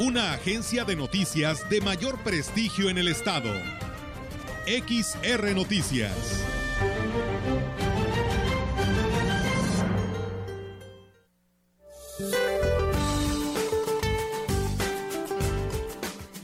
una agencia de noticias de mayor prestigio en el estado. XR Noticias.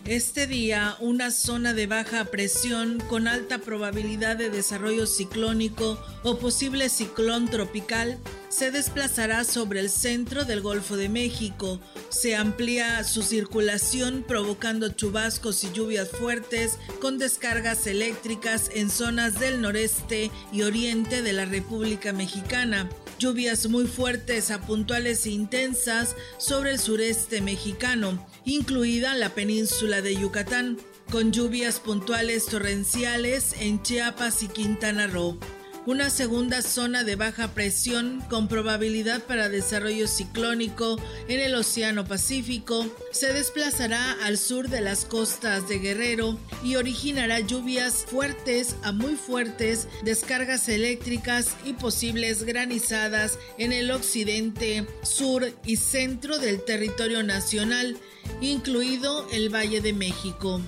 Este día, una zona de baja presión con alta probabilidad de desarrollo ciclónico o posible ciclón tropical se desplazará sobre el centro del Golfo de México. Se amplía su circulación provocando chubascos y lluvias fuertes con descargas eléctricas en zonas del noreste y oriente de la República Mexicana. Lluvias muy fuertes a puntuales e intensas sobre el sureste mexicano, incluida la península de Yucatán, con lluvias puntuales torrenciales en Chiapas y Quintana Roo una segunda zona de baja presión con probabilidad para desarrollo ciclónico en el Océano Pacífico se desplazará al sur de las costas de Guerrero y originará lluvias fuertes a muy fuertes, descargas eléctricas y posibles granizadas en el occidente, sur y centro del territorio nacional, incluido el Valle de México.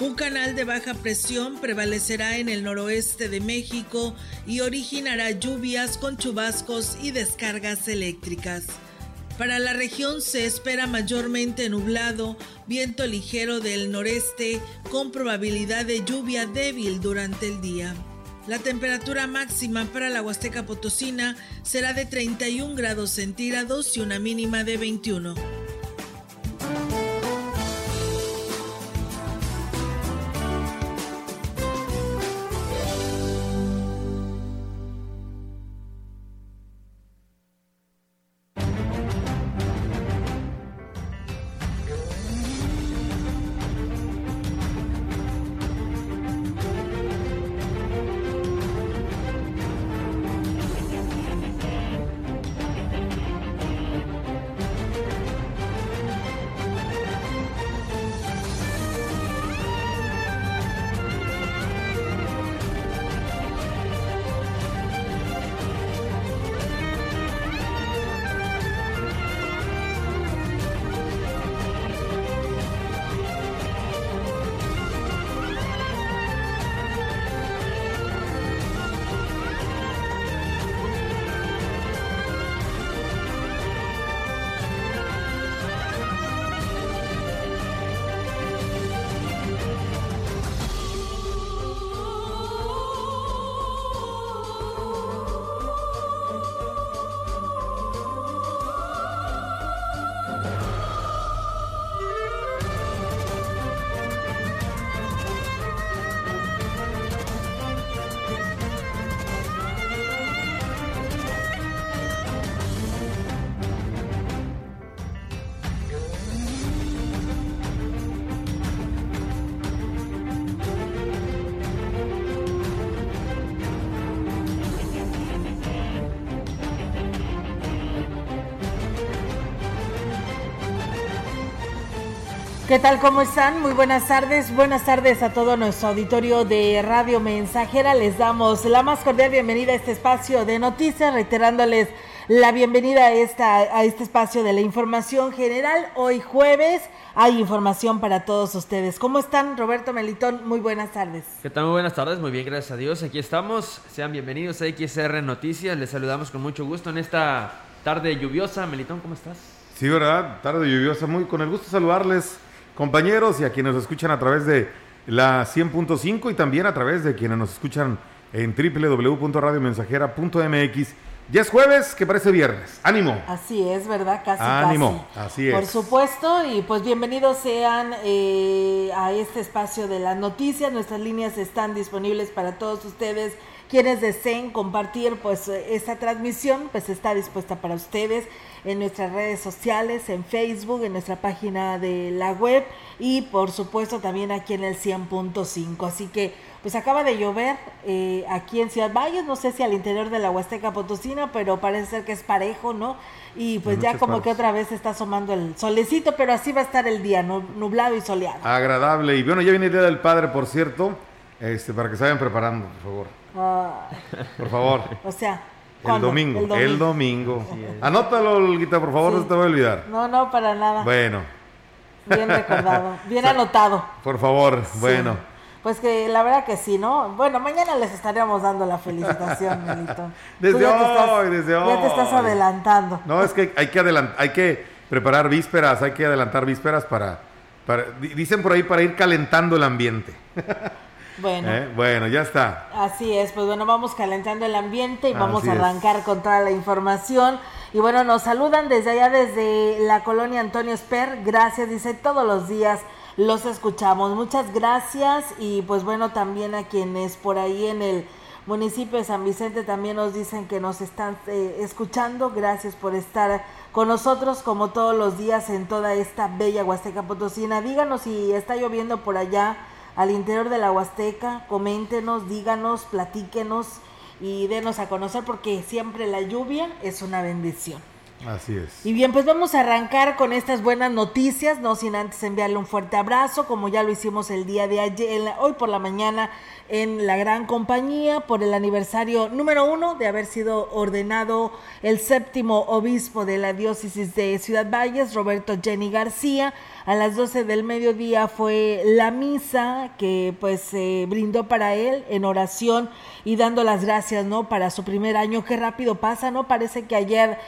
Un canal de baja presión prevalecerá en el noroeste de México y originará lluvias con chubascos y descargas eléctricas. Para la región se espera mayormente nublado, viento ligero del noreste con probabilidad de lluvia débil durante el día. La temperatura máxima para la Huasteca Potosina será de 31 grados centígrados y una mínima de 21. ¿Qué tal? ¿Cómo están? Muy buenas tardes. Buenas tardes a todo nuestro auditorio de Radio Mensajera. Les damos la más cordial bienvenida a este espacio de noticias, reiterándoles la bienvenida a, esta, a este espacio de la información general. Hoy jueves hay información para todos ustedes. ¿Cómo están, Roberto Melitón? Muy buenas tardes. ¿Qué tal? Muy buenas tardes. Muy bien, gracias a Dios. Aquí estamos. Sean bienvenidos a XR Noticias. Les saludamos con mucho gusto en esta tarde lluviosa. Melitón, ¿cómo estás? Sí, ¿verdad? Tarde lluviosa. Muy con el gusto de saludarles compañeros y a quienes nos escuchan a través de la 100.5 y también a través de quienes nos escuchan en www.radiomensajera.mx. Ya es jueves, que parece viernes. Ánimo. Así es, ¿verdad? Casi. Ánimo, así es. Por supuesto, y pues bienvenidos sean eh, a este espacio de las noticias. Nuestras líneas están disponibles para todos ustedes quienes deseen compartir pues esta transmisión, pues está dispuesta para ustedes en nuestras redes sociales, en Facebook, en nuestra página de la web y por supuesto también aquí en el 100.5. Así que pues acaba de llover eh, aquí en Ciudad Valles, no sé si al interior de la Huasteca Potosina, pero parece ser que es parejo, ¿no? Y pues ya como que otra vez está asomando el solecito, pero así va a estar el día, nublado y soleado. Agradable. Y bueno, ya viene el Día del Padre, por cierto, este, para que se vayan preparando, por favor. Ah. por favor. O sea, el domingo, el domingo. Anótalo, Olguita, por favor, no se te va a olvidar. No, no, para nada. Bueno. Bien recordado, bien anotado. Por favor, bueno. Pues que la verdad que sí, ¿no? Bueno, mañana les estaremos dando la felicitación, Melito. desde hoy, desde hoy. Ya te estás adelantando. No, es que hay que adelantar, hay que preparar vísperas, hay que adelantar vísperas para, para dicen por ahí para ir calentando el ambiente. Bueno. ¿Eh? Bueno, ya está. Así es, pues bueno, vamos calentando el ambiente y vamos a arrancar con toda la información. Y bueno, nos saludan desde allá, desde la colonia Antonio Esper. Gracias, dice, todos los días los escuchamos. Muchas gracias y pues bueno, también a quienes por ahí en el municipio de San Vicente también nos dicen que nos están eh, escuchando. Gracias por estar con nosotros como todos los días en toda esta bella Huasteca Potosina. Díganos si está lloviendo por allá al interior de la Huasteca. Coméntenos, díganos, platíquenos y denos a conocer porque siempre la lluvia es una bendición. Así es. Y bien, pues vamos a arrancar con estas buenas noticias, no sin antes enviarle un fuerte abrazo, como ya lo hicimos el día de ayer, hoy por la mañana en la gran compañía por el aniversario número uno de haber sido ordenado el séptimo obispo de la diócesis de Ciudad Valles, Roberto Jenny García. A las 12 del mediodía fue la misa que pues se brindó para él en oración y dando las gracias, ¿no? Para su primer año. Qué rápido pasa, ¿no? Parece que ayer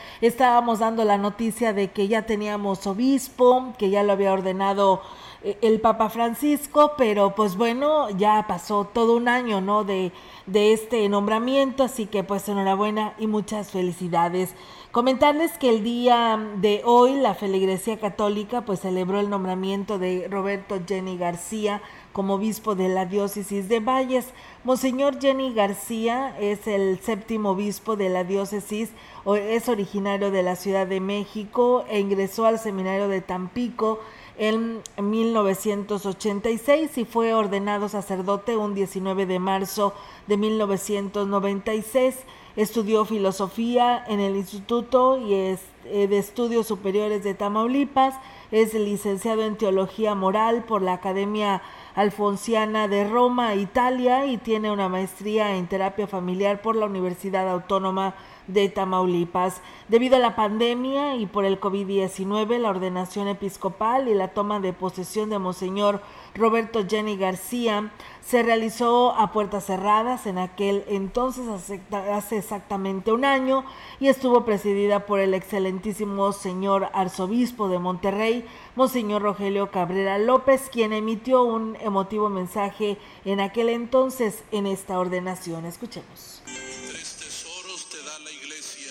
estábamos dando la noticia de que ya teníamos obispo, que ya lo había ordenado eh, el Papa Francisco, pero pues bueno, ya pasó todo un año, ¿no? De, de este nombramiento, así que pues enhorabuena y muchas felicidades. Comentarles que el día de hoy la feligresía católica pues celebró el nombramiento de Roberto Jenny García como obispo de la diócesis de Valles. Monseñor Jenny García es el séptimo obispo de la diócesis, es originario de la Ciudad de México e ingresó al seminario de Tampico en 1986 y fue ordenado sacerdote un 19 de marzo de 1996. Estudió filosofía en el Instituto y eh, de Estudios Superiores de Tamaulipas. Es licenciado en Teología Moral por la Academia Alfonsiana de Roma, Italia, y tiene una maestría en terapia familiar por la Universidad Autónoma de Tamaulipas. Debido a la pandemia y por el COVID-19, la ordenación episcopal y la toma de posesión de Monseñor Roberto Jenny García se realizó a puertas cerradas en aquel entonces hace exactamente un año y estuvo presidida por el excelentísimo señor arzobispo de Monterrey, Monseñor Rogelio Cabrera López, quien emitió un emotivo mensaje en aquel entonces en esta ordenación. Escuchemos.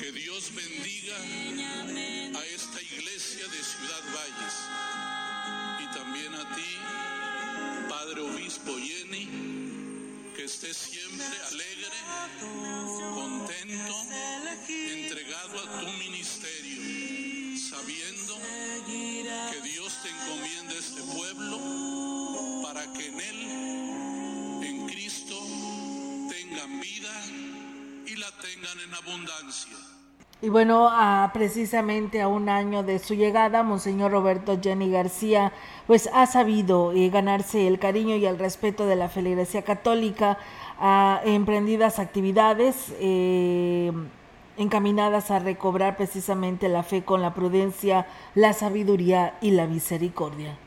Que Dios bendiga a esta iglesia de Ciudad Valles y también a ti, Padre Obispo Jenny, que estés siempre alegre, contento, entregado a tu ministerio, sabiendo que Dios te encomienda este pueblo para que en él, en Cristo, tengan vida y la tengan en abundancia. Y bueno, a, precisamente a un año de su llegada, Monseñor Roberto Jenny García, pues ha sabido eh, ganarse el cariño y el respeto de la feligresía católica, a emprendidas actividades. Eh, encaminadas a recobrar precisamente la fe con la prudencia, la sabiduría y la misericordia.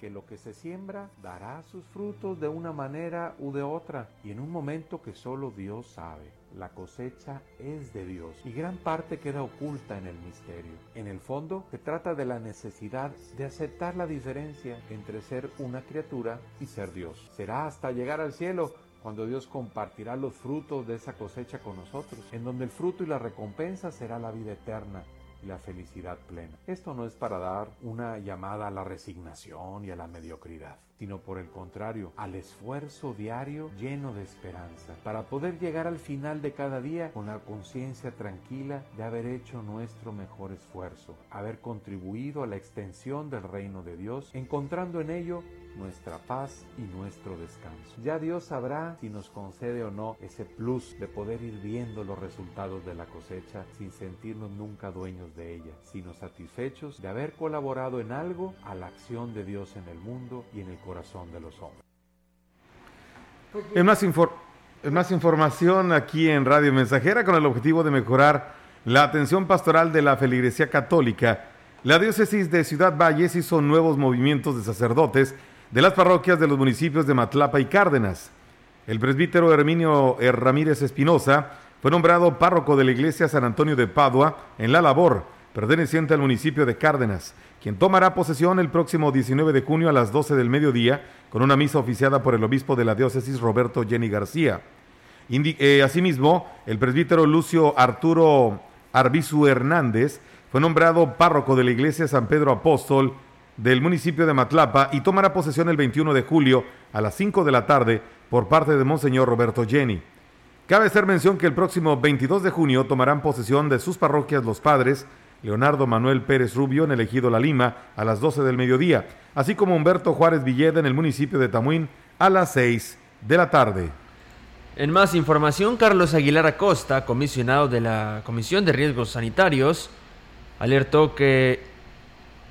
Que lo que se siembra dará sus frutos de una manera u de otra y en un momento que solo Dios sabe. la cosecha es de Dios y gran parte queda oculta en el misterio. En el fondo, se trata de la necesidad de aceptar la diferencia entre ser una criatura y ser Dios. Será hasta llegar al cielo cuando Dios compartirá los frutos de esa cosecha con nosotros, en donde el fruto y la recompensa será la vida eterna y la felicidad plena. Esto no es para dar una llamada a la resignación y a la mediocridad, sino por el contrario, al esfuerzo diario lleno de esperanza, para poder llegar al final de cada día con la conciencia tranquila de haber hecho nuestro mejor esfuerzo, haber contribuido a la extensión del reino de Dios, encontrando en ello nuestra paz y nuestro descanso. Ya Dios sabrá si nos concede o no ese plus de poder ir viendo los resultados de la cosecha sin sentirnos nunca dueños de ella, sino satisfechos de haber colaborado en algo a la acción de Dios en el mundo y en el corazón de los hombres. En más, en más información aquí en Radio Mensajera con el objetivo de mejorar la atención pastoral de la feligresía católica, la diócesis de Ciudad Valles hizo nuevos movimientos de sacerdotes de las parroquias de los municipios de Matlapa y Cárdenas. El presbítero Herminio Ramírez Espinosa fue nombrado párroco de la iglesia San Antonio de Padua en La Labor, perteneciente al municipio de Cárdenas, quien tomará posesión el próximo 19 de junio a las 12 del mediodía con una misa oficiada por el obispo de la diócesis Roberto Jenny García. Eh, asimismo, el presbítero Lucio Arturo Arbizu Hernández fue nombrado párroco de la iglesia San Pedro Apóstol del municipio de Matlapa y tomará posesión el 21 de julio a las 5 de la tarde por parte de Monseñor Roberto Jenny. Cabe hacer mención que el próximo 22 de junio tomarán posesión de sus parroquias los padres Leonardo Manuel Pérez Rubio en el Ejido La Lima a las 12 del mediodía, así como Humberto Juárez Villeda en el municipio de Tamuín a las 6 de la tarde. En más información, Carlos Aguilar Acosta, comisionado de la Comisión de Riesgos Sanitarios, alertó que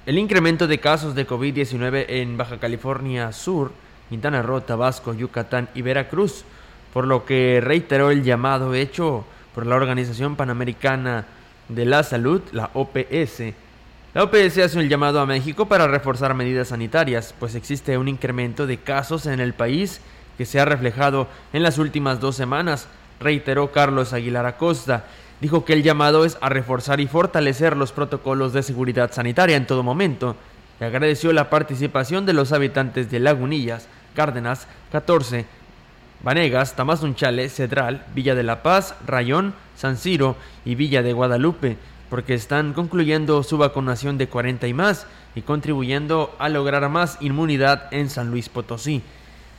el incremento de casos de COVID-19 en Baja California Sur, Quintana Roo, Tabasco, Yucatán y Veracruz, por lo que reiteró el llamado hecho por la Organización Panamericana de la Salud, la OPS. La OPS hace un llamado a México para reforzar medidas sanitarias, pues existe un incremento de casos en el país que se ha reflejado en las últimas dos semanas, reiteró Carlos Aguilar Acosta dijo que el llamado es a reforzar y fortalecer los protocolos de seguridad sanitaria en todo momento y agradeció la participación de los habitantes de Lagunillas, Cárdenas, 14, Vanegas, Tamazunchale, Cedral, Villa de la Paz, Rayón, San Ciro y Villa de Guadalupe, porque están concluyendo su vacunación de 40 y más y contribuyendo a lograr más inmunidad en San Luis Potosí.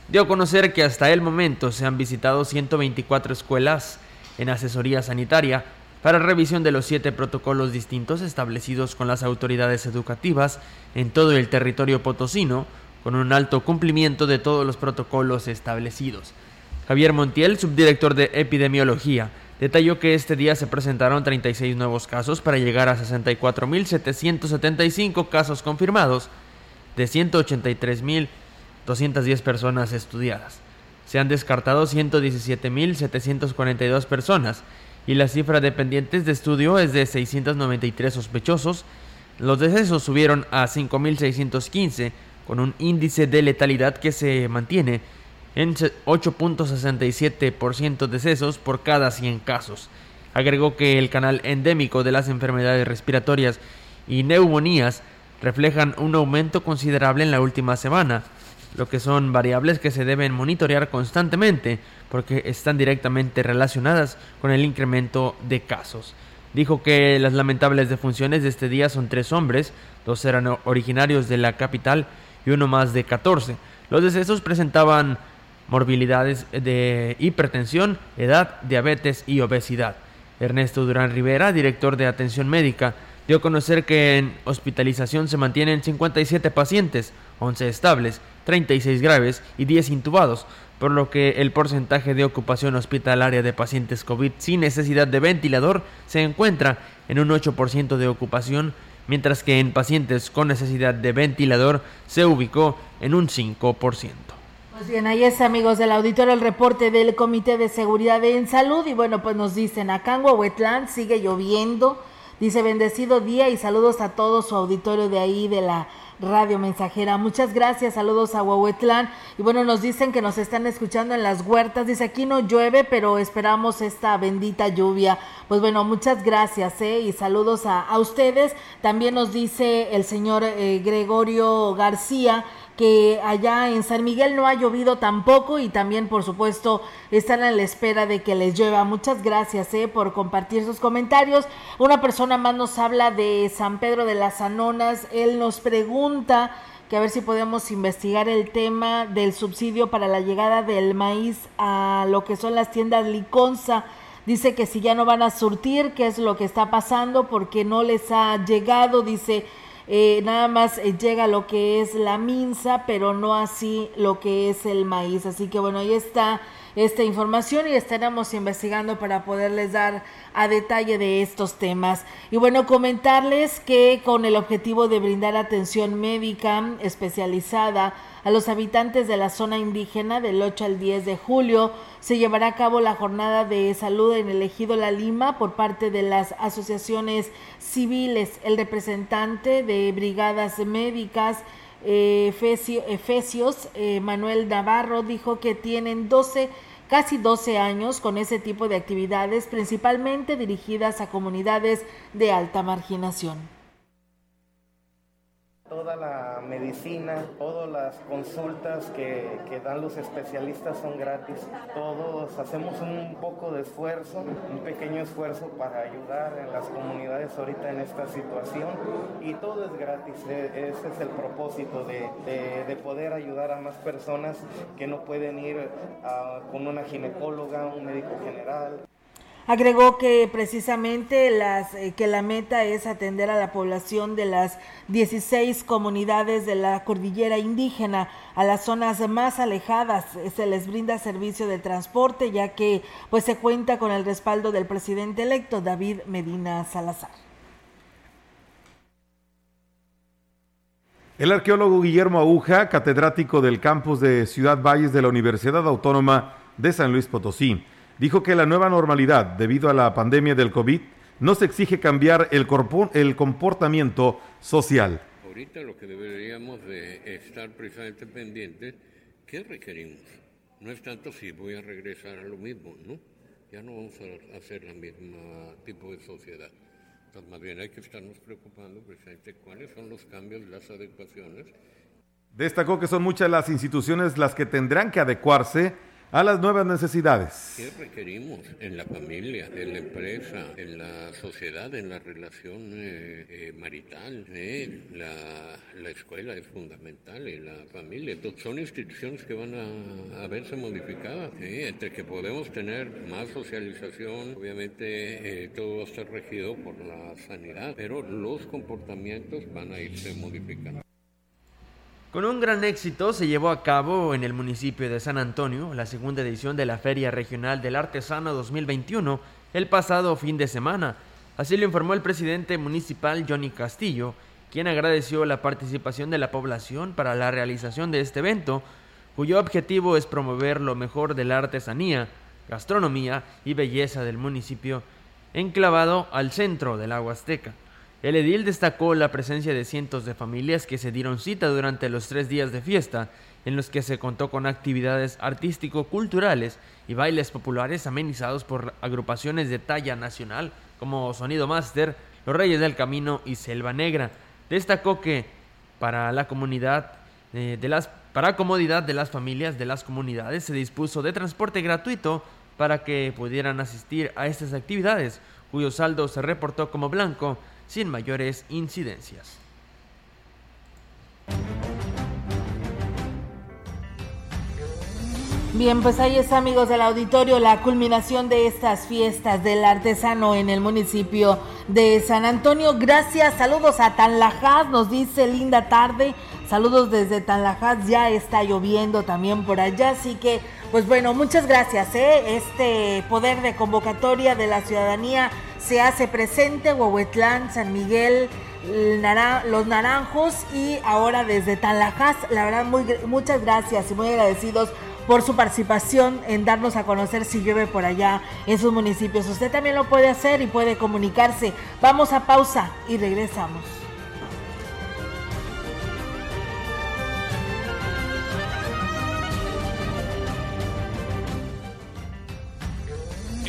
Dio a conocer que hasta el momento se han visitado 124 escuelas en asesoría sanitaria para revisión de los siete protocolos distintos establecidos con las autoridades educativas en todo el territorio potosino, con un alto cumplimiento de todos los protocolos establecidos. Javier Montiel, subdirector de epidemiología, detalló que este día se presentaron 36 nuevos casos para llegar a 64.775 casos confirmados de 183.210 personas estudiadas se han descartado 117.742 personas y la cifra de pendientes de estudio es de 693 sospechosos. Los decesos subieron a 5.615 con un índice de letalidad que se mantiene en 8.67% decesos por cada 100 casos. Agregó que el canal endémico de las enfermedades respiratorias y neumonías reflejan un aumento considerable en la última semana lo que son variables que se deben monitorear constantemente porque están directamente relacionadas con el incremento de casos. Dijo que las lamentables defunciones de este día son tres hombres, dos eran originarios de la capital y uno más de 14. Los decesos presentaban morbilidades de hipertensión, edad, diabetes y obesidad. Ernesto Durán Rivera, director de atención médica, dio a conocer que en hospitalización se mantienen 57 pacientes, 11 estables, 36 graves y 10 intubados, por lo que el porcentaje de ocupación hospitalaria de pacientes COVID sin necesidad de ventilador se encuentra en un 8% de ocupación, mientras que en pacientes con necesidad de ventilador se ubicó en un 5%. Pues bien, ahí es amigos del auditorio el reporte del Comité de Seguridad en Salud y bueno, pues nos dicen acá en sigue lloviendo, dice bendecido día y saludos a todo su auditorio de ahí de la Radio Mensajera. Muchas gracias, saludos a Huehuetlán. Y bueno, nos dicen que nos están escuchando en las huertas. Dice, aquí no llueve, pero esperamos esta bendita lluvia. Pues bueno, muchas gracias, ¿eh? Y saludos a, a ustedes. También nos dice el señor eh, Gregorio García que allá en San Miguel no ha llovido tampoco y también por supuesto están a la espera de que les llueva. Muchas gracias eh, por compartir sus comentarios. Una persona más nos habla de San Pedro de las Anonas. Él nos pregunta que a ver si podemos investigar el tema del subsidio para la llegada del maíz a lo que son las tiendas Liconza. Dice que si ya no van a surtir, qué es lo que está pasando, porque no les ha llegado, dice eh, nada más eh, llega lo que es la minza, pero no así lo que es el maíz. Así que bueno, ahí está esta información y estaremos investigando para poderles dar a detalle de estos temas. Y bueno, comentarles que con el objetivo de brindar atención médica especializada a los habitantes de la zona indígena del 8 al 10 de julio, se llevará a cabo la jornada de salud en el ejido La Lima por parte de las asociaciones civiles. El representante de brigadas médicas, eh, Efesios, eh, Manuel Navarro, dijo que tienen 12 casi 12 años con ese tipo de actividades, principalmente dirigidas a comunidades de alta marginación toda la medicina, todas las consultas que, que, dan los especialistas son gratis. Todos hacemos un poco de esfuerzo, un pequeño esfuerzo para ayudar en las comunidades ahorita en esta situación y todo es gratis. E, ese es el propósito de, de, de poder ayudar a más personas que no pueden ir a, con una ginecóloga, un médico general. Agregó que precisamente las, eh, que la meta es atender a la población de las 16 comunidades de la cordillera indígena, a las zonas más alejadas se les brinda servicio de transporte ya que pues se cuenta con el respaldo del presidente electo David Medina Salazar. El arqueólogo Guillermo Aguja, catedrático del campus de Ciudad Valles de la Universidad Autónoma de San Luis Potosí, dijo que la nueva normalidad debido a la pandemia del COVID nos exige cambiar el, el comportamiento social. Ahorita lo que deberíamos de estar precisamente pendientes, ¿qué requerimos? No es tanto si voy a regresar a lo mismo, ¿no? Ya no vamos a hacer la misma tipo de sociedad. Entonces, más bien hay que estarnos preocupando precisamente cuáles son los cambios, las adecuaciones. Destacó que son muchas las instituciones las que tendrán que adecuarse a las nuevas necesidades. ¿Qué requerimos en la familia, en la empresa, en la sociedad, en la relación eh, eh, marital? Eh, la, la, escuela es fundamental, y la familia. Entonces, son instituciones que van a, a verse modificadas. Entre que podemos tener más socialización, obviamente todo va a estar regido por la sanidad, pero los comportamientos van a irse modificando. Con un gran éxito se llevó a cabo en el municipio de San Antonio la segunda edición de la Feria Regional del Artesano 2021 el pasado fin de semana. Así lo informó el presidente municipal Johnny Castillo, quien agradeció la participación de la población para la realización de este evento, cuyo objetivo es promover lo mejor de la artesanía, gastronomía y belleza del municipio, enclavado al centro del agua azteca. El edil destacó la presencia de cientos de familias que se dieron cita durante los tres días de fiesta, en los que se contó con actividades artístico-culturales y bailes populares amenizados por agrupaciones de talla nacional como Sonido Master, Los Reyes del Camino y Selva Negra. Destacó que para la comunidad eh, para comodidad de las familias de las comunidades se dispuso de transporte gratuito para que pudieran asistir a estas actividades, cuyo saldo se reportó como blanco sin mayores incidencias. Bien, pues ahí está amigos del auditorio la culminación de estas fiestas del artesano en el municipio de San Antonio. Gracias, saludos a Tanlajas, nos dice linda tarde, saludos desde Tanlajas, ya está lloviendo también por allá, así que pues bueno, muchas gracias, ¿eh? este poder de convocatoria de la ciudadanía se hace presente, Huehuetlán, San Miguel, los Naranjos y ahora desde Tanlajas, la verdad muy, muchas gracias y muy agradecidos por su participación en darnos a conocer si llueve por allá en sus municipios. Usted también lo puede hacer y puede comunicarse. Vamos a pausa y regresamos.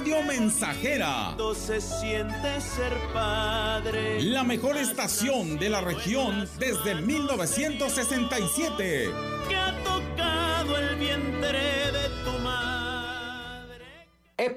Radio Mensajera. Se siente ser padre. La mejor estación de la región desde 1967.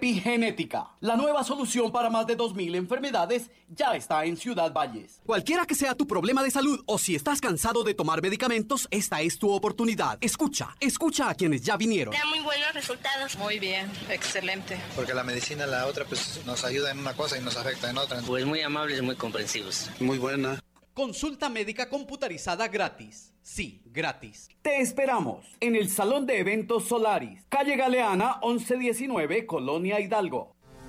Epigenética, la nueva solución para más de 2.000 enfermedades, ya está en Ciudad Valles. Cualquiera que sea tu problema de salud o si estás cansado de tomar medicamentos, esta es tu oportunidad. Escucha, escucha a quienes ya vinieron. Da muy buenos resultados. Muy bien, excelente. Porque la medicina, la otra, pues nos ayuda en una cosa y nos afecta en otra. Pues muy amables, muy comprensivos. Muy buena. Consulta médica computarizada gratis. Sí, gratis. Te esperamos en el Salón de Eventos Solaris, calle Galeana 1119, Colonia Hidalgo.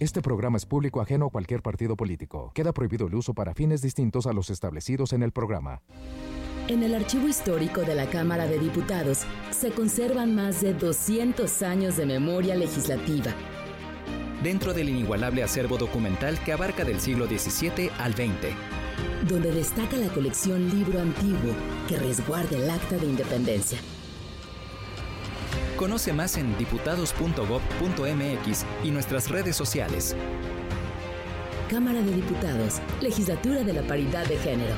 Este programa es público ajeno a cualquier partido político. Queda prohibido el uso para fines distintos a los establecidos en el programa. En el archivo histórico de la Cámara de Diputados se conservan más de 200 años de memoria legislativa. Dentro del inigualable acervo documental que abarca del siglo XVII al XX. Donde destaca la colección Libro Antiguo que resguarda el Acta de Independencia. Conoce más en diputados.gov.mx y nuestras redes sociales. Cámara de Diputados, Legislatura de la Paridad de Género.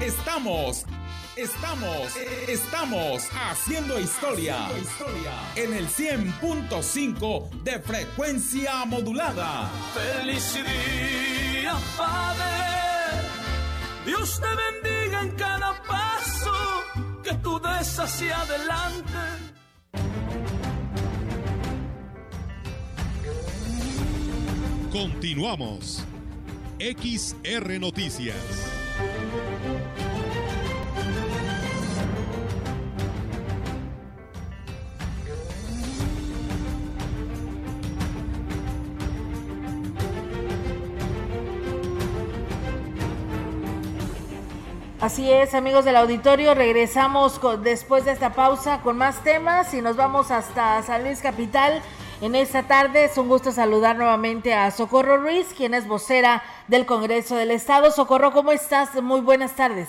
Estamos, estamos, estamos haciendo historia en el 100.5 de frecuencia modulada. Feliz día, Padre. Dios te bendiga en cada hacia adelante. Continuamos. XR Noticias. Así es, amigos del auditorio, regresamos con, después de esta pausa con más temas y nos vamos hasta San Luis Capital. En esta tarde es un gusto saludar nuevamente a Socorro Ruiz, quien es vocera del Congreso del Estado. Socorro, ¿cómo estás? Muy buenas tardes.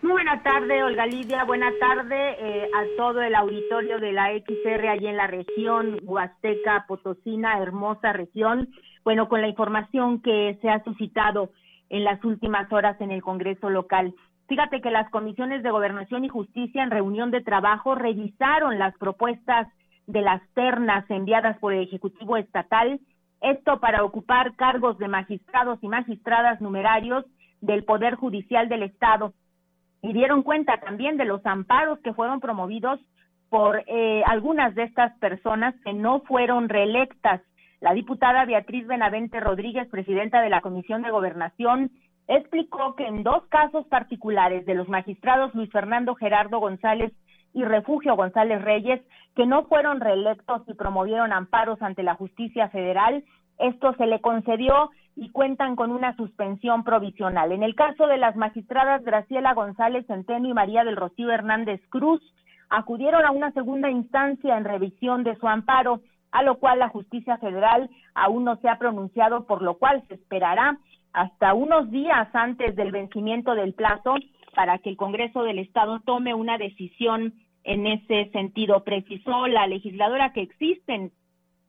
Muy buena tarde, Olga Lidia. Buena tarde eh, a todo el auditorio de la XR allí en la región Huasteca, Potosina, hermosa región. Bueno, con la información que se ha suscitado en las últimas horas en el Congreso local. Fíjate que las comisiones de Gobernación y Justicia en reunión de trabajo revisaron las propuestas de las ternas enviadas por el Ejecutivo Estatal, esto para ocupar cargos de magistrados y magistradas numerarios del Poder Judicial del Estado. Y dieron cuenta también de los amparos que fueron promovidos por eh, algunas de estas personas que no fueron reelectas. La diputada Beatriz Benavente Rodríguez, presidenta de la Comisión de Gobernación, explicó que en dos casos particulares de los magistrados Luis Fernando Gerardo González y Refugio González Reyes, que no fueron reelectos y promovieron amparos ante la justicia federal, esto se le concedió y cuentan con una suspensión provisional. En el caso de las magistradas Graciela González Centeno y María del Rocío Hernández Cruz, acudieron a una segunda instancia en revisión de su amparo a lo cual la justicia federal aún no se ha pronunciado, por lo cual se esperará hasta unos días antes del vencimiento del plazo para que el Congreso del Estado tome una decisión en ese sentido. Precisó la legisladora que existen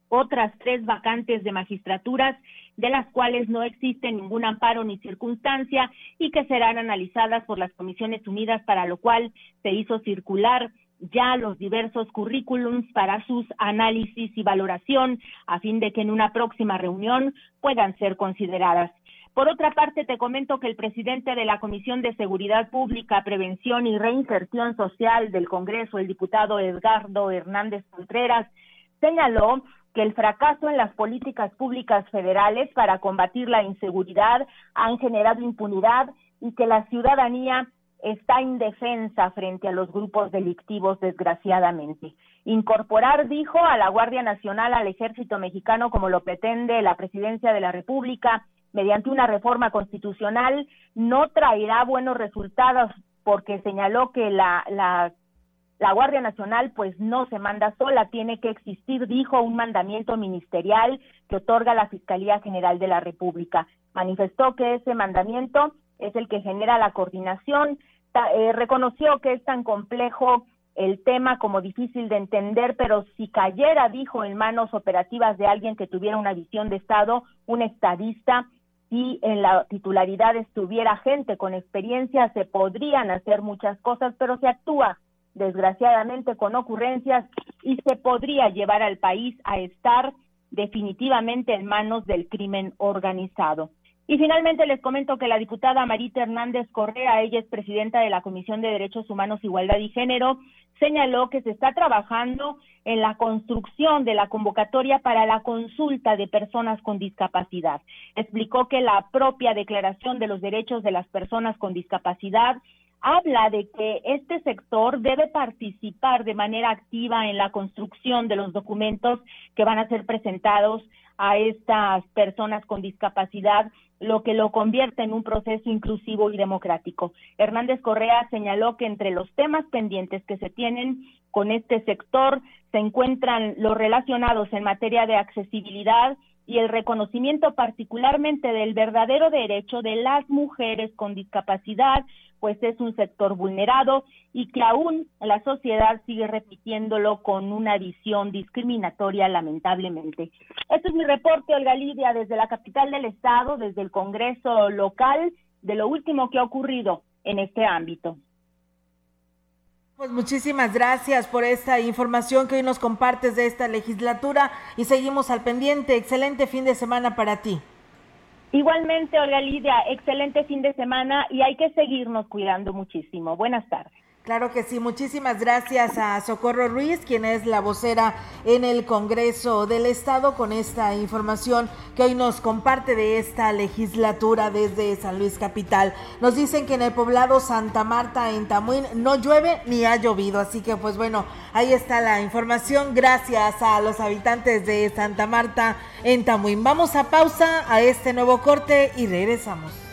otras tres vacantes de magistraturas, de las cuales no existe ningún amparo ni circunstancia y que serán analizadas por las Comisiones Unidas, para lo cual se hizo circular ya los diversos currículums para sus análisis y valoración a fin de que en una próxima reunión puedan ser consideradas. Por otra parte, te comento que el presidente de la Comisión de Seguridad Pública, Prevención y Reinserción Social del Congreso, el diputado Edgardo Hernández Contreras, señaló que el fracaso en las políticas públicas federales para combatir la inseguridad han generado impunidad y que la ciudadanía está indefensa frente a los grupos delictivos, desgraciadamente. Incorporar, dijo, a la Guardia Nacional al Ejército Mexicano como lo pretende la Presidencia de la República mediante una reforma constitucional no traerá buenos resultados porque señaló que la, la, Guardia Nacional pues no se manda sola, tiene que existir, dijo, un mandamiento ministerial que otorga la Fiscalía General de la República. Manifestó que ese mandamiento es el que genera la coordinación, eh, reconoció que es tan complejo el tema como difícil de entender, pero si cayera, dijo, en manos operativas de alguien que tuviera una visión de Estado, un estadista, si en la titularidad estuviera gente con experiencia, se podrían hacer muchas cosas, pero se actúa desgraciadamente con ocurrencias y se podría llevar al país a estar definitivamente en manos del crimen organizado. Y finalmente les comento que la diputada Marita Hernández Correa, ella es presidenta de la Comisión de Derechos Humanos, Igualdad y Género, señaló que se está trabajando en la construcción de la convocatoria para la consulta de personas con discapacidad. Explicó que la propia Declaración de los Derechos de las Personas con Discapacidad habla de que este sector debe participar de manera activa en la construcción de los documentos que van a ser presentados a estas personas con discapacidad lo que lo convierte en un proceso inclusivo y democrático. Hernández Correa señaló que entre los temas pendientes que se tienen con este sector se encuentran los relacionados en materia de accesibilidad y el reconocimiento particularmente del verdadero derecho de las mujeres con discapacidad, pues es un sector vulnerado y que aún la sociedad sigue repitiéndolo con una visión discriminatoria, lamentablemente. Este es mi reporte, Olga Lidia, desde la capital del estado, desde el Congreso local, de lo último que ha ocurrido en este ámbito. Pues muchísimas gracias por esta información que hoy nos compartes de esta legislatura y seguimos al pendiente. Excelente fin de semana para ti. Igualmente, Olga Lidia, excelente fin de semana y hay que seguirnos cuidando muchísimo. Buenas tardes. Claro que sí, muchísimas gracias a Socorro Ruiz, quien es la vocera en el Congreso del Estado, con esta información que hoy nos comparte de esta legislatura desde San Luis Capital. Nos dicen que en el poblado Santa Marta, en Tamuín, no llueve ni ha llovido, así que pues bueno, ahí está la información. Gracias a los habitantes de Santa Marta, en Tamuín. Vamos a pausa a este nuevo corte y regresamos.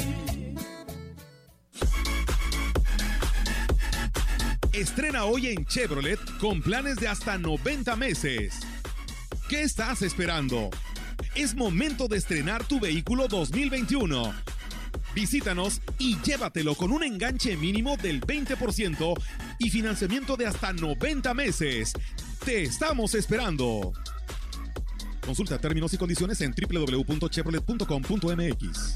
Estrena hoy en Chevrolet con planes de hasta 90 meses. ¿Qué estás esperando? Es momento de estrenar tu vehículo 2021. Visítanos y llévatelo con un enganche mínimo del 20% y financiamiento de hasta 90 meses. Te estamos esperando. Consulta términos y condiciones en www.chevrolet.com.mx.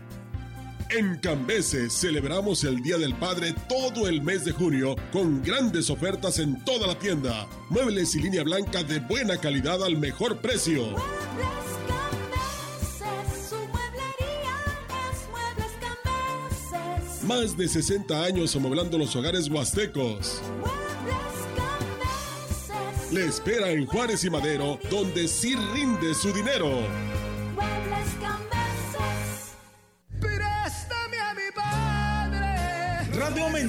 En Cambeses celebramos el Día del Padre todo el mes de junio con grandes ofertas en toda la tienda. Muebles y línea blanca de buena calidad al mejor precio. Más de 60 años amoblando los hogares huastecos. Le espera en Juárez y Madero, donde sí rinde su dinero.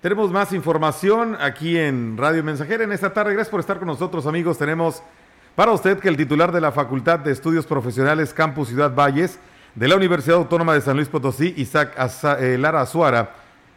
Tenemos más información aquí en Radio Mensajera en esta tarde. Gracias por estar con nosotros, amigos. Tenemos para usted que el titular de la Facultad de Estudios Profesionales Campus Ciudad Valles de la Universidad Autónoma de San Luis Potosí, Isaac eh, Lara Azuara,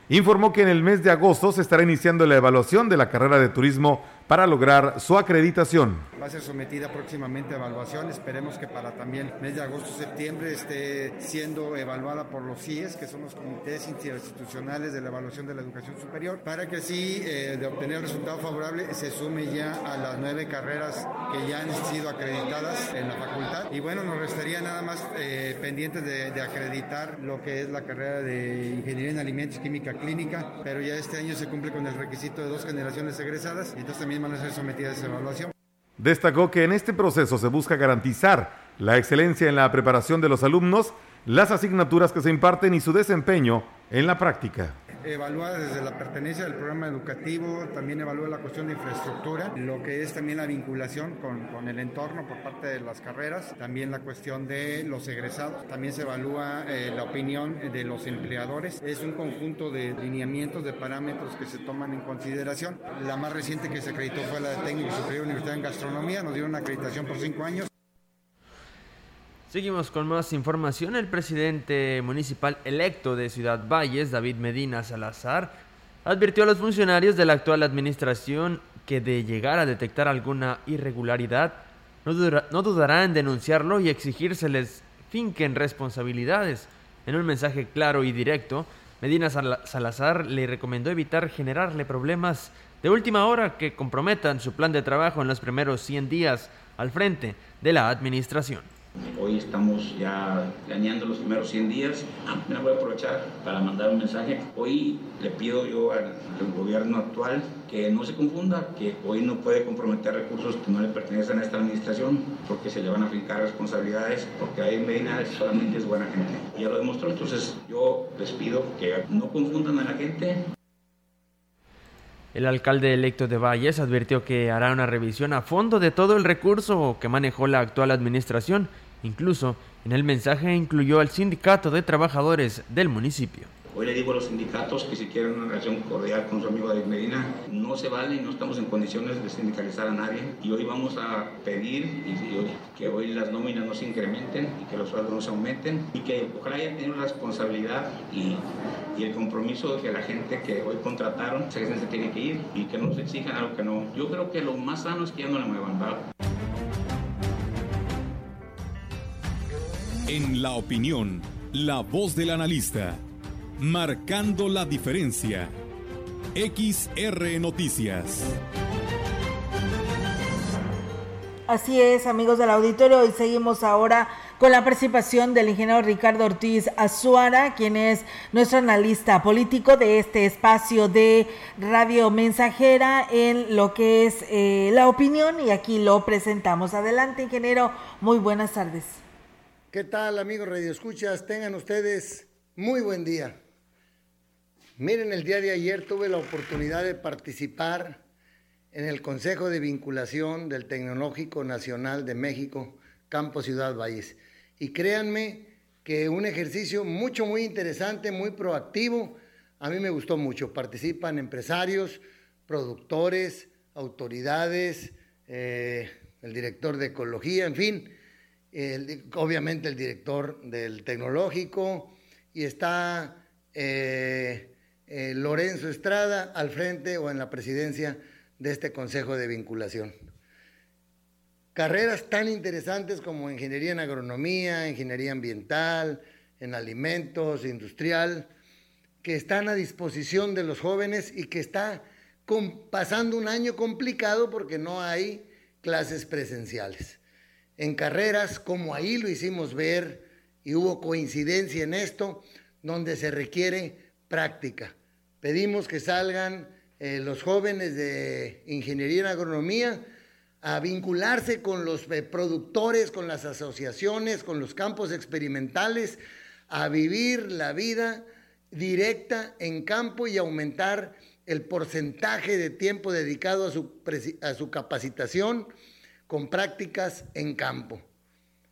informó que en el mes de agosto se estará iniciando la evaluación de la carrera de turismo para lograr su acreditación. Va a ser sometida próximamente a evaluación. Esperemos que para también mes de agosto septiembre esté siendo evaluada por los CIES, que son los comités institucionales de la evaluación de la educación superior, para que así, eh, de obtener el resultado favorable, se sume ya a las nueve carreras que ya han sido acreditadas en la facultad. Y bueno, nos restaría nada más eh, pendientes de, de acreditar lo que es la carrera de Ingeniería en Alimentos, Química Clínica, pero ya este año se cumple con el requisito de dos generaciones egresadas, y entonces también van a esa evaluación. Destacó que en este proceso se busca garantizar la excelencia en la preparación de los alumnos, las asignaturas que se imparten y su desempeño en la práctica evalúa desde la pertenencia del programa educativo, también evalúa la cuestión de infraestructura, lo que es también la vinculación con, con, el entorno por parte de las carreras, también la cuestión de los egresados, también se evalúa eh, la opinión de los empleadores. Es un conjunto de lineamientos, de parámetros que se toman en consideración. La más reciente que se acreditó fue la de Técnico Superior Universidad en Gastronomía, nos dieron una acreditación por cinco años. Seguimos con más información. El presidente municipal electo de Ciudad Valles, David Medina Salazar, advirtió a los funcionarios de la actual administración que de llegar a detectar alguna irregularidad, no, dudará en denunciarlo y exigírseles finquen responsabilidades. En un mensaje claro y directo, Medina Salazar le recomendó evitar generarle problemas de última hora que comprometan su plan de trabajo en los primeros 100 días al frente de la administración. Hoy estamos ya planeando los primeros 100 días. Ah, me voy a aprovechar para mandar un mensaje. Hoy le pido yo al, al, gobierno actual que no se confunda, que hoy no puede comprometer recursos que no le pertenecen a esta administración, porque se le van a aplicar responsabilidades, porque ahí Medina solamente es buena gente. Ya lo demostró, entonces yo les pido que no confundan a la gente. El alcalde electo de Valles advirtió que hará una revisión a fondo de todo el recurso que manejó la actual administración. Incluso en el mensaje incluyó al sindicato de trabajadores del municipio. Hoy le digo a los sindicatos que si quieren una relación cordial con su amigo David Medina, no se vale no estamos en condiciones de sindicalizar a nadie. Y hoy vamos a pedir que hoy las nóminas no se incrementen y que los sueldos no se aumenten y que ojalá haya tenido la responsabilidad y, el compromiso de que la gente que hoy contrataron se, se tiene que ir y que no nos exijan algo que no. Yo creo que lo más sano es que ya no le muevan, ¿verdad? En la opinión, la voz del analista marcando la diferencia. XR Noticias. Así es, amigos del auditorio, y seguimos ahora con la participación del ingeniero Ricardo Ortiz Azuara, quien es nuestro analista político de este espacio de radio mensajera en lo que es eh, la opinión y aquí lo presentamos. Adelante, ingeniero, muy buenas tardes. ¿Qué tal, amigos Radio Escuchas? Tengan ustedes muy buen día. Miren, el día de ayer tuve la oportunidad de participar en el Consejo de Vinculación del Tecnológico Nacional de México, Campo Ciudad Valles. Y créanme que un ejercicio mucho, muy interesante, muy proactivo. A mí me gustó mucho. Participan empresarios, productores, autoridades, eh, el director de ecología, en fin, obviamente el director del tecnológico y está eh, eh, Lorenzo Estrada al frente o en la presidencia de este Consejo de Vinculación. Carreras tan interesantes como ingeniería en agronomía, ingeniería ambiental, en alimentos, industrial, que están a disposición de los jóvenes y que está pasando un año complicado porque no hay clases presenciales. En carreras, como ahí lo hicimos ver, y hubo coincidencia en esto, donde se requiere práctica. Pedimos que salgan eh, los jóvenes de ingeniería en agronomía a vincularse con los eh, productores, con las asociaciones, con los campos experimentales, a vivir la vida directa en campo y aumentar el porcentaje de tiempo dedicado a su, a su capacitación con prácticas en campo.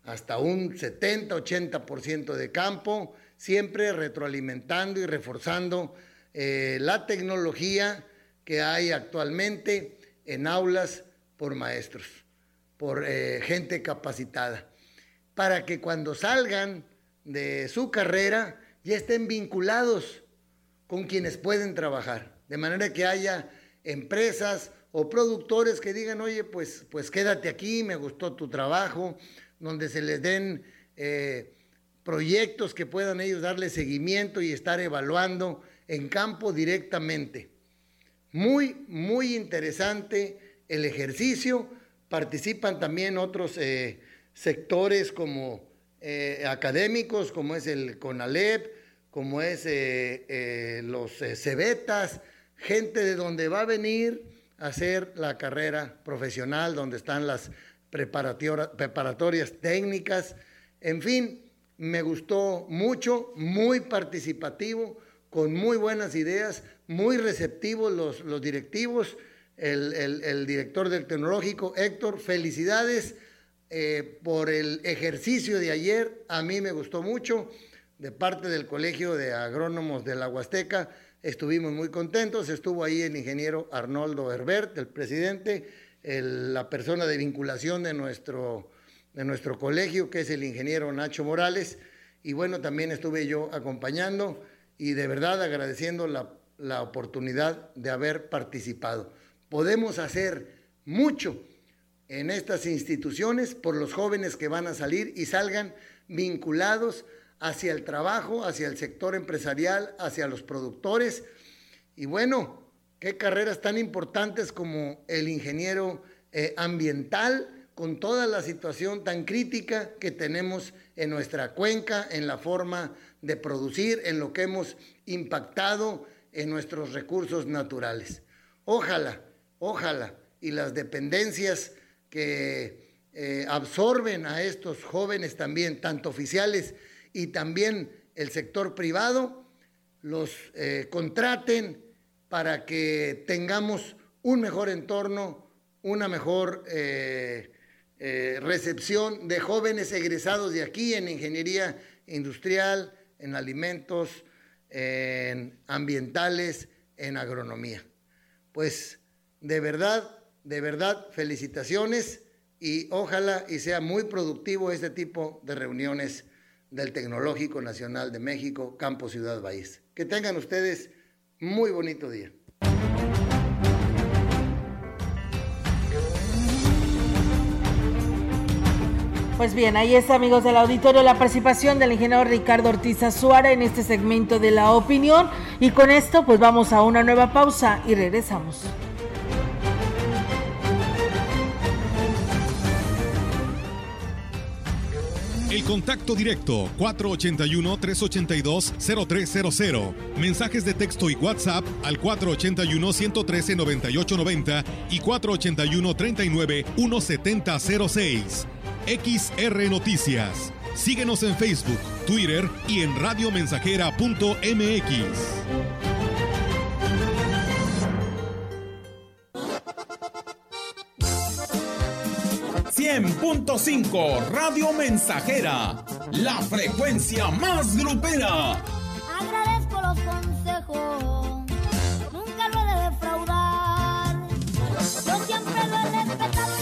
Hasta un 70-80% de campo, siempre retroalimentando y reforzando eh, la tecnología que hay actualmente en aulas por maestros, por eh, gente capacitada, para que cuando salgan de su carrera ya estén vinculados con quienes pueden trabajar, de manera que haya empresas o productores que digan, oye, pues, pues quédate aquí, me gustó tu trabajo, donde se les den eh, proyectos que puedan ellos darle seguimiento y estar evaluando en campo directamente. Muy, muy interesante el ejercicio. Participan también otros eh, sectores como eh, académicos, como es el CONALEP, como es eh, los CEBETAS, gente de donde va a venir a hacer la carrera profesional, donde están las preparatorias técnicas. En fin, me gustó mucho, muy participativo, con muy buenas ideas, muy receptivos los, directivos, el, director del tecnológico, Héctor, felicidades eh, por el ejercicio de ayer, a mí me gustó mucho, de parte del Colegio de Agrónomos de la Huasteca, estuvimos muy contentos, estuvo ahí el ingeniero Arnoldo Herbert, el presidente, la persona de vinculación de nuestro, de nuestro colegio, que es el ingeniero Nacho Morales, y bueno, también estuve yo acompañando y de verdad agradeciendo la la oportunidad de haber participado. Podemos hacer mucho en estas instituciones por los jóvenes que van a salir y salgan vinculados hacia el trabajo, hacia el sector empresarial, hacia los productores. Y bueno, qué carreras tan importantes como el ingeniero eh, ambiental, con toda la situación tan crítica que tenemos en nuestra cuenca, en la forma de producir, en lo que hemos impactado en nuestros recursos naturales. Ojalá, ojalá, y las dependencias que eh, absorben a estos jóvenes también, tanto oficiales y también el sector privado, los eh, contraten para que tengamos un mejor entorno, una mejor eh, recepción de jóvenes egresados de aquí en ingeniería industrial, en alimentos, en ambientales, en agronomía. Pues de verdad, de verdad, felicitaciones y ojalá y sea muy productivo este tipo de reuniones del Tecnológico Nacional de México, Campo Ciudad Valles. Que tengan ustedes muy bonito día. Pues bien, ahí está, amigos del auditorio, la participación del ingeniero Ricardo Ortiz Azuara en este segmento de la opinión. Y con esto, pues vamos a una nueva pausa y regresamos. El contacto directo 481-382-0300. Mensajes de texto y WhatsApp al 481-113-9890 y 481-39-1706. XR Noticias. Síguenos en Facebook, Twitter y en radiomensajera.mx. 100.5 Radio Mensajera, la frecuencia más grupera. Agradezco los consejos, nunca lo he de defraudar. Yo siempre lo he respetado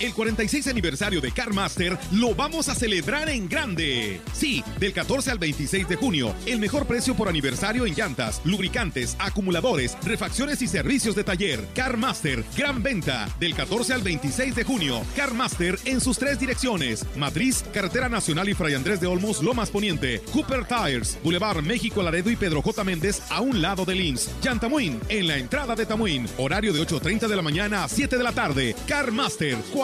El 46 aniversario de CarMaster lo vamos a celebrar en grande. Sí, del 14 al 26 de junio, el mejor precio por aniversario en llantas, lubricantes, acumuladores, refacciones y servicios de taller. CarMaster, gran venta, del 14 al 26 de junio. CarMaster en sus tres direcciones: Matriz, Carretera Nacional y Fray Andrés de Olmos, Lomas Poniente. Cooper Tires, Boulevard México Laredo y Pedro J. Méndez a un lado del IMSS. Yantamuin, en la entrada de Tamuín. Horario de 8.30 de la mañana a 7 de la tarde. CarMaster,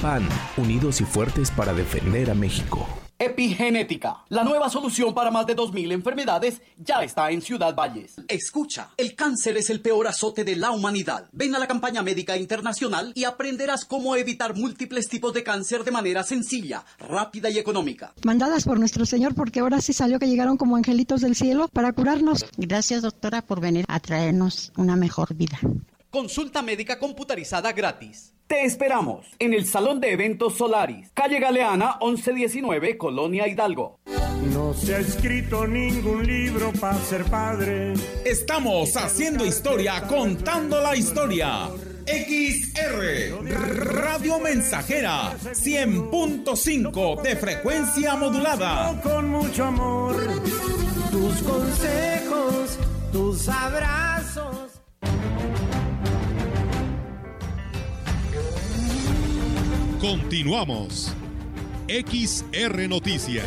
PAN, unidos y fuertes para defender a México. Epigenética, la nueva solución para más de 2.000 enfermedades, ya está en Ciudad Valles. Escucha, el cáncer es el peor azote de la humanidad. Ven a la campaña médica internacional y aprenderás cómo evitar múltiples tipos de cáncer de manera sencilla, rápida y económica. Mandadas por nuestro Señor porque ahora sí salió que llegaron como angelitos del cielo para curarnos. Gracias doctora por venir a traernos una mejor vida. Consulta médica computarizada gratis. Te esperamos en el Salón de Eventos Solaris, calle Galeana 1119, Colonia Hidalgo. No se ha escrito ningún libro para ser padre. Estamos haciendo historia, contando la historia. XR Radio Mensajera 100.5 de frecuencia modulada. Con mucho amor, tus consejos, tus abrazos. Continuamos. XR Noticias.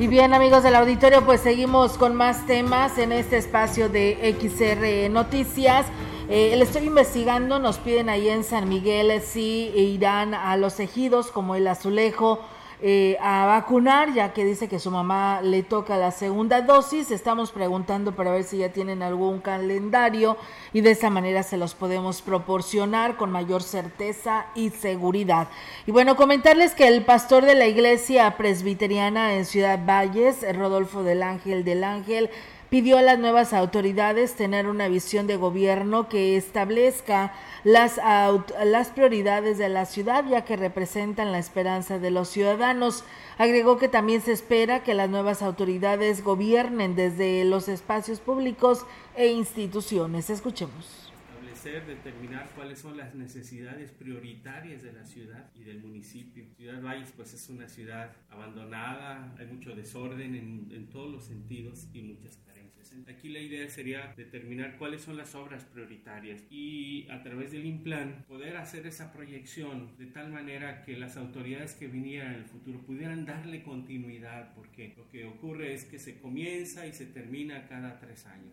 Y bien amigos del auditorio, pues seguimos con más temas en este espacio de XR Noticias. Eh, estoy investigando, nos piden ahí en San Miguel si irán a los ejidos como el azulejo eh, a vacunar, ya que dice que su mamá le toca la segunda dosis. Estamos preguntando para ver si ya tienen algún calendario y de esa manera se los podemos proporcionar con mayor certeza y seguridad. Y bueno, comentarles que el pastor de la iglesia presbiteriana en Ciudad Valles, Rodolfo del Ángel del Ángel, pidió a las nuevas autoridades tener una visión de gobierno que establezca las, las prioridades de la ciudad, ya que representan la esperanza de los ciudadanos. Agregó que también se espera que las nuevas autoridades gobiernen desde los espacios públicos e instituciones. Escuchemos determinar cuáles son las necesidades prioritarias de la ciudad y del municipio. Ciudad Valles pues es una ciudad abandonada, hay mucho desorden en, en todos los sentidos y muchas Aquí la idea sería determinar cuáles son las obras prioritarias y a través del INPLAN poder hacer esa proyección de tal manera que las autoridades que vinieran en el futuro pudieran darle continuidad porque lo que ocurre es que se comienza y se termina cada tres años.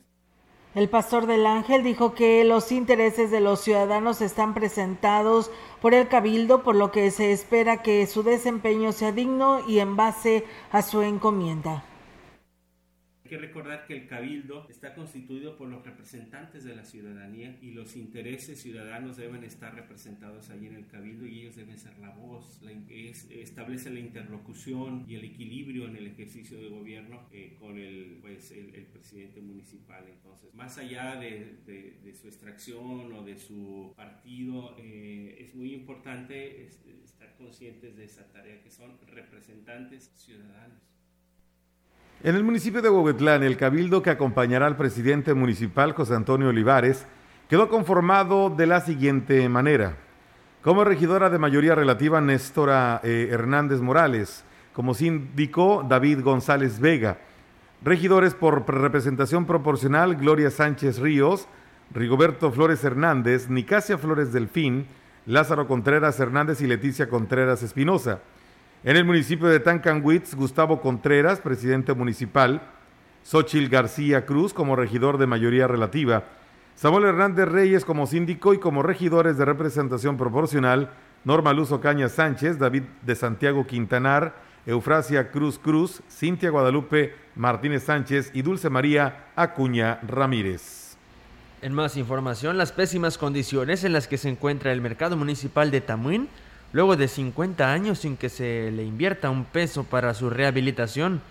El pastor del Ángel dijo que los intereses de los ciudadanos están presentados por el cabildo, por lo que se espera que su desempeño sea digno y en base a su encomienda. Hay que recordar que el cabildo está constituido por los representantes de la ciudadanía y los intereses ciudadanos deben estar representados ahí en el cabildo y ellos deben ser la voz, la, es, establece la interlocución y el equilibrio en el ejercicio de gobierno eh, con el, pues, el, presidente municipal. Entonces, más allá de, su extracción o de su partido, eh, es muy importante estar conscientes de esa tarea que son representantes ciudadanos. En el municipio de Huehuetlán, el cabildo que acompañará al presidente municipal José Antonio Olivares quedó conformado de la siguiente manera. Como regidora de mayoría relativa, Néstora eh, Hernández Morales. Como síndico, David González Vega. Regidores por representación proporcional, Gloria Sánchez Ríos, Rigoberto Flores Hernández, Nicasia Flores Delfín, Lázaro Contreras Hernández y Leticia Contreras Espinosa. En el municipio de Tancanwitz, Gustavo Contreras, presidente municipal, Xochil García Cruz como regidor de mayoría relativa, Samuel Hernández Reyes como síndico y como regidores de representación proporcional, Norma Luz Ocaña Sánchez, David de Santiago Quintanar, Eufrasia Cruz Cruz, Cintia Guadalupe Martínez Sánchez y Dulce María Acuña Ramírez. En más información, las pésimas condiciones en las que se encuentra el mercado municipal de Tamuín, luego de 50 años sin que se le invierta un peso para su rehabilitación,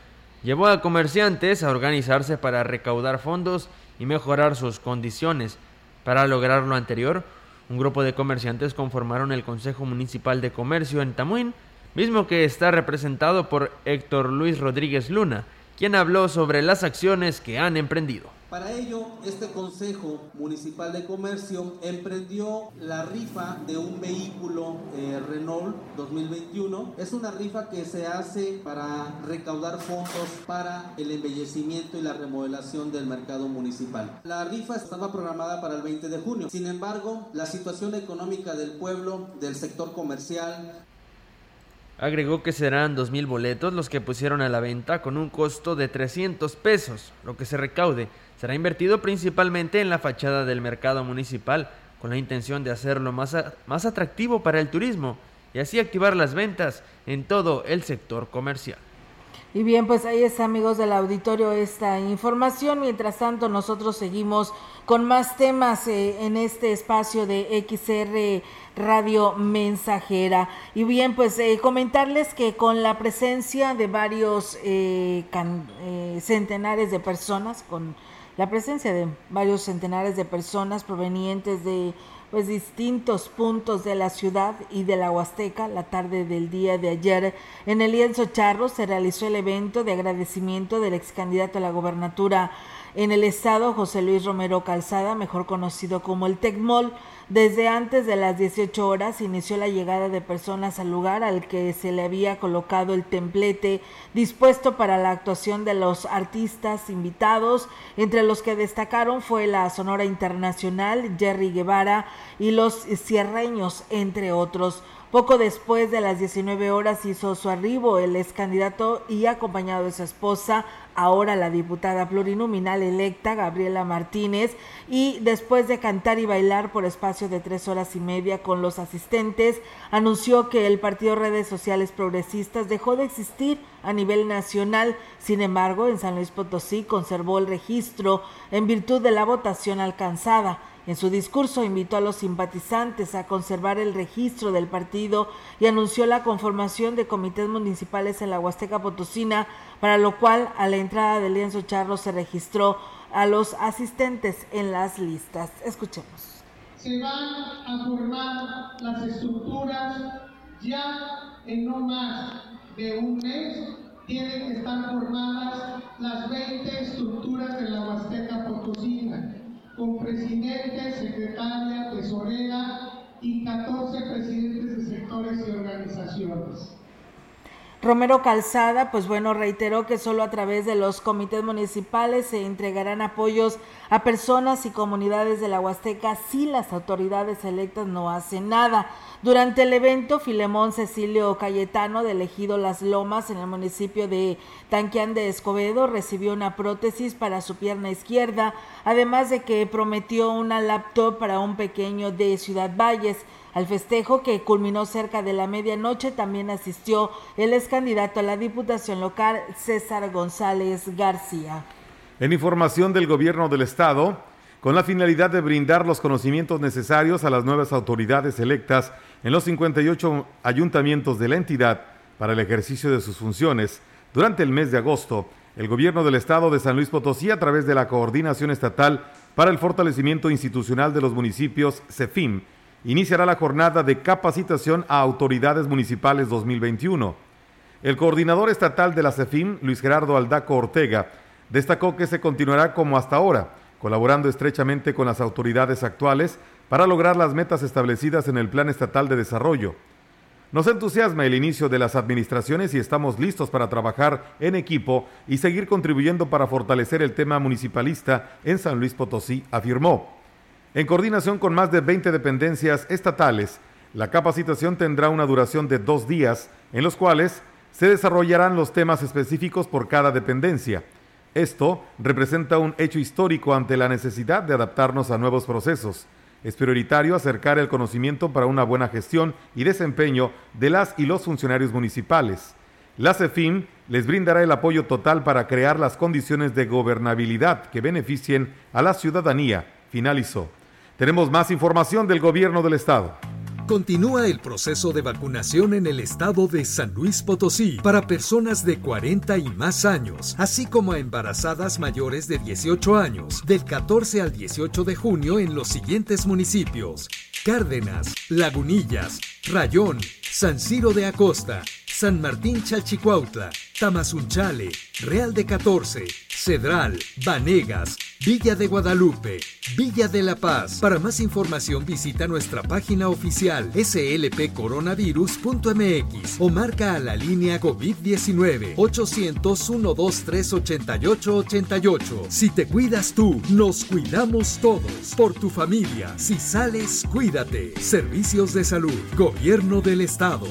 llevó a comerciantes a organizarse para recaudar fondos y mejorar sus condiciones. Para lograr lo anterior, un grupo de comerciantes conformaron el Consejo Municipal de Comercio en Tamuín mismo que está representado por Héctor Luis Rodríguez Luna, quien habló sobre las acciones que han emprendido. Para ello, este Consejo Municipal de Comercio emprendió la rifa de un vehículo eh, Renault 2021. Es una rifa que se hace para recaudar fondos para el embellecimiento y la remodelación del mercado municipal. La rifa estaba programada para el 20 de junio. Sin embargo, la situación económica del pueblo, del sector comercial, Agregó que serán 2.000 boletos los que pusieron a la venta con un costo de 300 pesos. Lo que se recaude será invertido principalmente en la fachada del mercado municipal con la intención de hacerlo más, más atractivo para el turismo y así activar las ventas en todo el sector comercial. Y bien, pues ahí está, amigos del auditorio, esta información. Mientras tanto, nosotros seguimos con más temas eh, en este espacio de XR Radio Mensajera. Y bien, pues eh, comentarles que con la presencia de varios eh, centenares de personas, con la presencia de varios centenares de personas provenientes de pues distintos puntos de la ciudad y de la Huasteca. La tarde del día de ayer en el lienzo Charro se realizó el evento de agradecimiento del ex candidato a la gobernatura en el estado, José Luis Romero Calzada, mejor conocido como el Tecmol. Desde antes de las 18 horas inició la llegada de personas al lugar al que se le había colocado el templete dispuesto para la actuación de los artistas invitados, entre los que destacaron fue la Sonora Internacional, Jerry Guevara y los Cierreños, entre otros. Poco después de las 19 horas hizo su arribo el ex candidato y acompañado de su esposa, ahora la diputada plurinominal electa Gabriela Martínez, y después de cantar y bailar por espacio de tres horas y media con los asistentes, anunció que el Partido Redes Sociales Progresistas dejó de existir a nivel nacional. Sin embargo, en San Luis Potosí conservó el registro en virtud de la votación alcanzada. En su discurso invitó a los simpatizantes a conservar el registro del partido y anunció la conformación de comités municipales en la Huasteca Potosina, para lo cual a la entrada del lienzo charro se registró a los asistentes en las listas. Escuchemos. Se van a formar las estructuras ya en no más de un mes. Tienen que estar formadas las 20 estructuras de la Huasteca Potosina con presidente, secretaria, tesorera y 14 presidentes de sectores y organizaciones. Romero Calzada, pues bueno, reiteró que solo a través de los comités municipales se entregarán apoyos a personas y comunidades de la Huasteca si las autoridades electas no hacen nada. Durante el evento, Filemón Cecilio Cayetano, de Ejido Las Lomas, en el municipio de Tanquián de Escobedo, recibió una prótesis para su pierna izquierda, además de que prometió una laptop para un pequeño de Ciudad Valles. Al festejo que culminó cerca de la medianoche también asistió el ex candidato a la Diputación local César González García. En información del gobierno del estado, con la finalidad de brindar los conocimientos necesarios a las nuevas autoridades electas en los 58 ayuntamientos de la entidad para el ejercicio de sus funciones, durante el mes de agosto, el gobierno del estado de San Luis Potosí, a través de la Coordinación Estatal para el Fortalecimiento Institucional de los Municipios, CEFIM, iniciará la jornada de capacitación a autoridades municipales 2021. El coordinador estatal de la CEFIM, Luis Gerardo Aldaco Ortega, destacó que se continuará como hasta ahora, colaborando estrechamente con las autoridades actuales para lograr las metas establecidas en el Plan Estatal de Desarrollo. Nos entusiasma el inicio de las administraciones y estamos listos para trabajar en equipo y seguir contribuyendo para fortalecer el tema municipalista en San Luis Potosí, afirmó. En coordinación con más de 20 dependencias estatales, la capacitación tendrá una duración de dos días, en los cuales se desarrollarán los temas específicos por cada dependencia. Esto representa un hecho histórico ante la necesidad de adaptarnos a nuevos procesos. Es prioritario acercar el conocimiento para una buena gestión y desempeño de las y los funcionarios municipales. La CEFIM les brindará el apoyo total para crear las condiciones de gobernabilidad que beneficien a la ciudadanía, finalizó. Tenemos más información del gobierno del estado. Continúa el proceso de vacunación en el estado de San Luis Potosí para personas de 40 y más años, así como a embarazadas mayores de 18 años, del 14 al 18 de junio en los siguientes municipios: Cárdenas, Lagunillas, Rayón, San Ciro de Acosta, San Martín Chalchicuautla, Tamazunchale, Real de 14, Cedral, Vanegas, Villa de Guadalupe, Villa de La Paz. Para más información visita nuestra página oficial slpcoronavirus.mx o marca a la línea COVID-19 800-123-8888. Si te cuidas tú, nos cuidamos todos. Por tu familia, si sales, cuídate. Servicios de salud, Gobierno del Estado.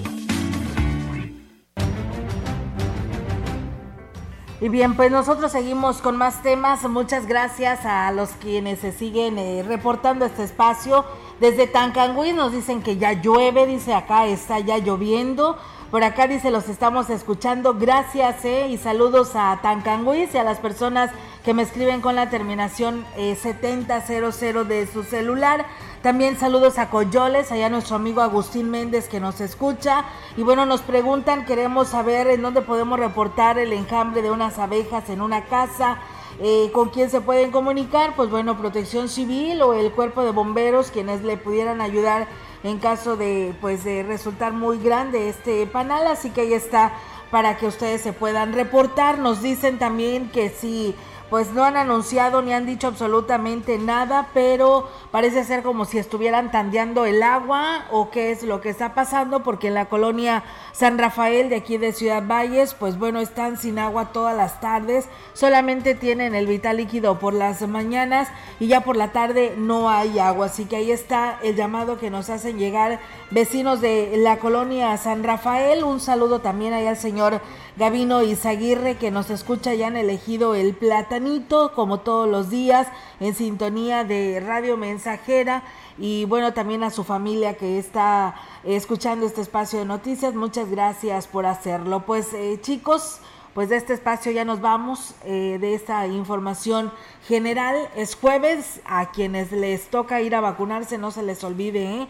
Y bien, pues nosotros seguimos con más temas. Muchas gracias a los quienes se siguen eh, reportando este espacio. Desde Tancangüí nos dicen que ya llueve, dice acá está ya lloviendo. Por acá dice los estamos escuchando. Gracias eh, y saludos a Tancangüí y a las personas que me escriben con la terminación eh, 7000 de su celular. También saludos a Coyoles, allá nuestro amigo Agustín Méndez que nos escucha. Y bueno, nos preguntan, queremos saber en dónde podemos reportar el enjambre de unas abejas en una casa. Eh, ¿Con quién se pueden comunicar? Pues bueno, Protección Civil o el Cuerpo de Bomberos, quienes le pudieran ayudar en caso de, pues, de resultar muy grande este panal. Así que ahí está para que ustedes se puedan reportar. Nos dicen también que si pues no han anunciado ni han dicho absolutamente nada, pero parece ser como si estuvieran tandeando el agua o qué es lo que está pasando, porque en la colonia San Rafael de aquí de Ciudad Valles, pues bueno, están sin agua todas las tardes, solamente tienen el vital líquido por las mañanas y ya por la tarde no hay agua, así que ahí está el llamado que nos hacen llegar vecinos de la colonia San Rafael, un saludo también ahí al señor Gavino Izaguirre que nos escucha ya han elegido el platanito como todos los días en sintonía de Radio Mensajera. Y bueno también a su familia que está escuchando este espacio de noticias muchas gracias por hacerlo. Pues eh, chicos pues de este espacio ya nos vamos eh, de esta información general. Es jueves a quienes les toca ir a vacunarse no se les olvide ¿eh?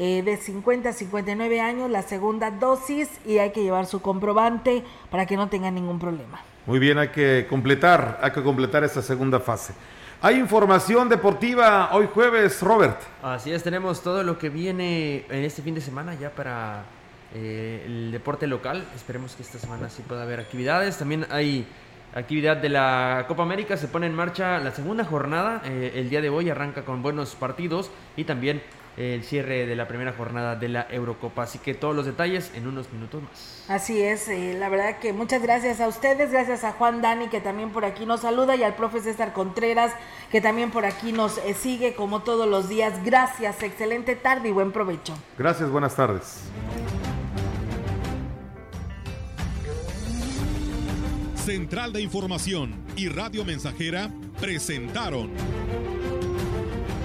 Eh, de 50 a 59 años, la segunda dosis y hay que llevar su comprobante para que no tengan ningún problema. Muy bien, hay que completar, hay que completar esta segunda fase. Hay información deportiva hoy jueves, Robert. Así es, tenemos todo lo que viene en este fin de semana ya para eh, el deporte local. Esperemos que esta semana sí pueda haber actividades. También hay actividad de la Copa América. Se pone en marcha la segunda jornada. Eh, el día de hoy arranca con buenos partidos y también el cierre de la primera jornada de la Eurocopa. Así que todos los detalles en unos minutos más. Así es, eh, la verdad que muchas gracias a ustedes, gracias a Juan Dani que también por aquí nos saluda y al profe César Contreras que también por aquí nos eh, sigue como todos los días. Gracias, excelente tarde y buen provecho. Gracias, buenas tardes. Central de Información y Radio Mensajera presentaron